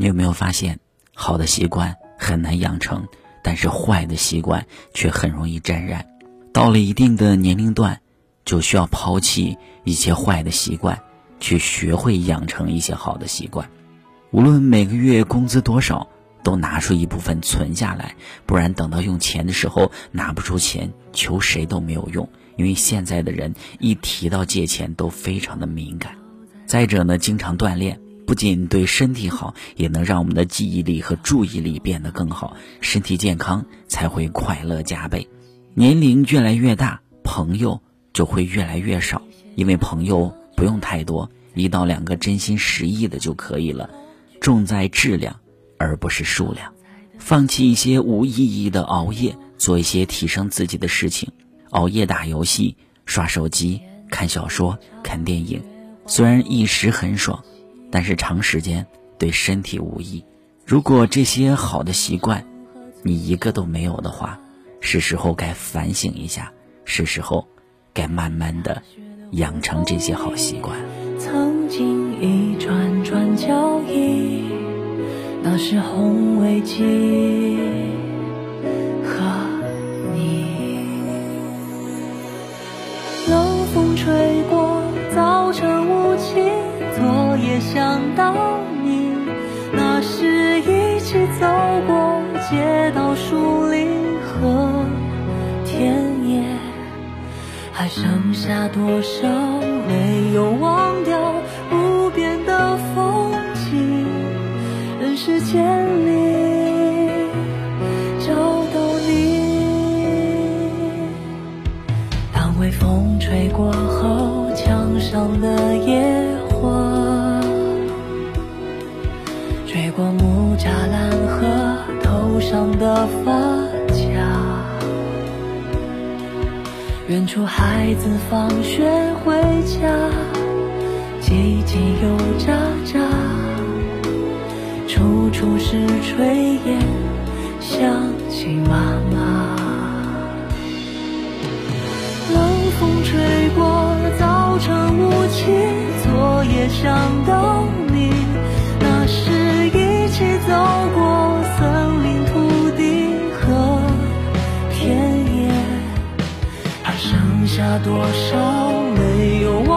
你有没有发现，好的习惯很难养成，但是坏的习惯却很容易沾染。到了一定的年龄段，就需要抛弃一些坏的习惯，去学会养成一些好的习惯。无论每个月工资多少，都拿出一部分存下来，不然等到用钱的时候拿不出钱，求谁都没有用。因为现在的人一提到借钱都非常的敏感。再者呢，经常锻炼不仅对身体好，也能让我们的记忆力和注意力变得更好，身体健康才会快乐加倍。年龄越来越大，朋友就会越来越少，因为朋友不用太多，一到两个真心实意的就可以了。重在质量，而不是数量。放弃一些无意义的熬夜，做一些提升自己的事情。熬夜打游戏、刷手机、看小说、看电影，虽然一时很爽，但是长时间对身体无益。如果这些好的习惯，你一个都没有的话，是时候该反省一下，是时候该慢慢的养成这些好习惯。曾经一串串交易，那是红危机也想到你，那是一起走过街道树林和田野，还剩下多少没有忘掉不变的风景？人世间里找到你。当微风吹过后，墙上的野吹过木栅栏和头上的发卡。远处孩子放学回家，叽叽又喳喳，处处是炊烟，想起妈妈。冷风吹过，早晨雾气，昨夜想到下多少没有？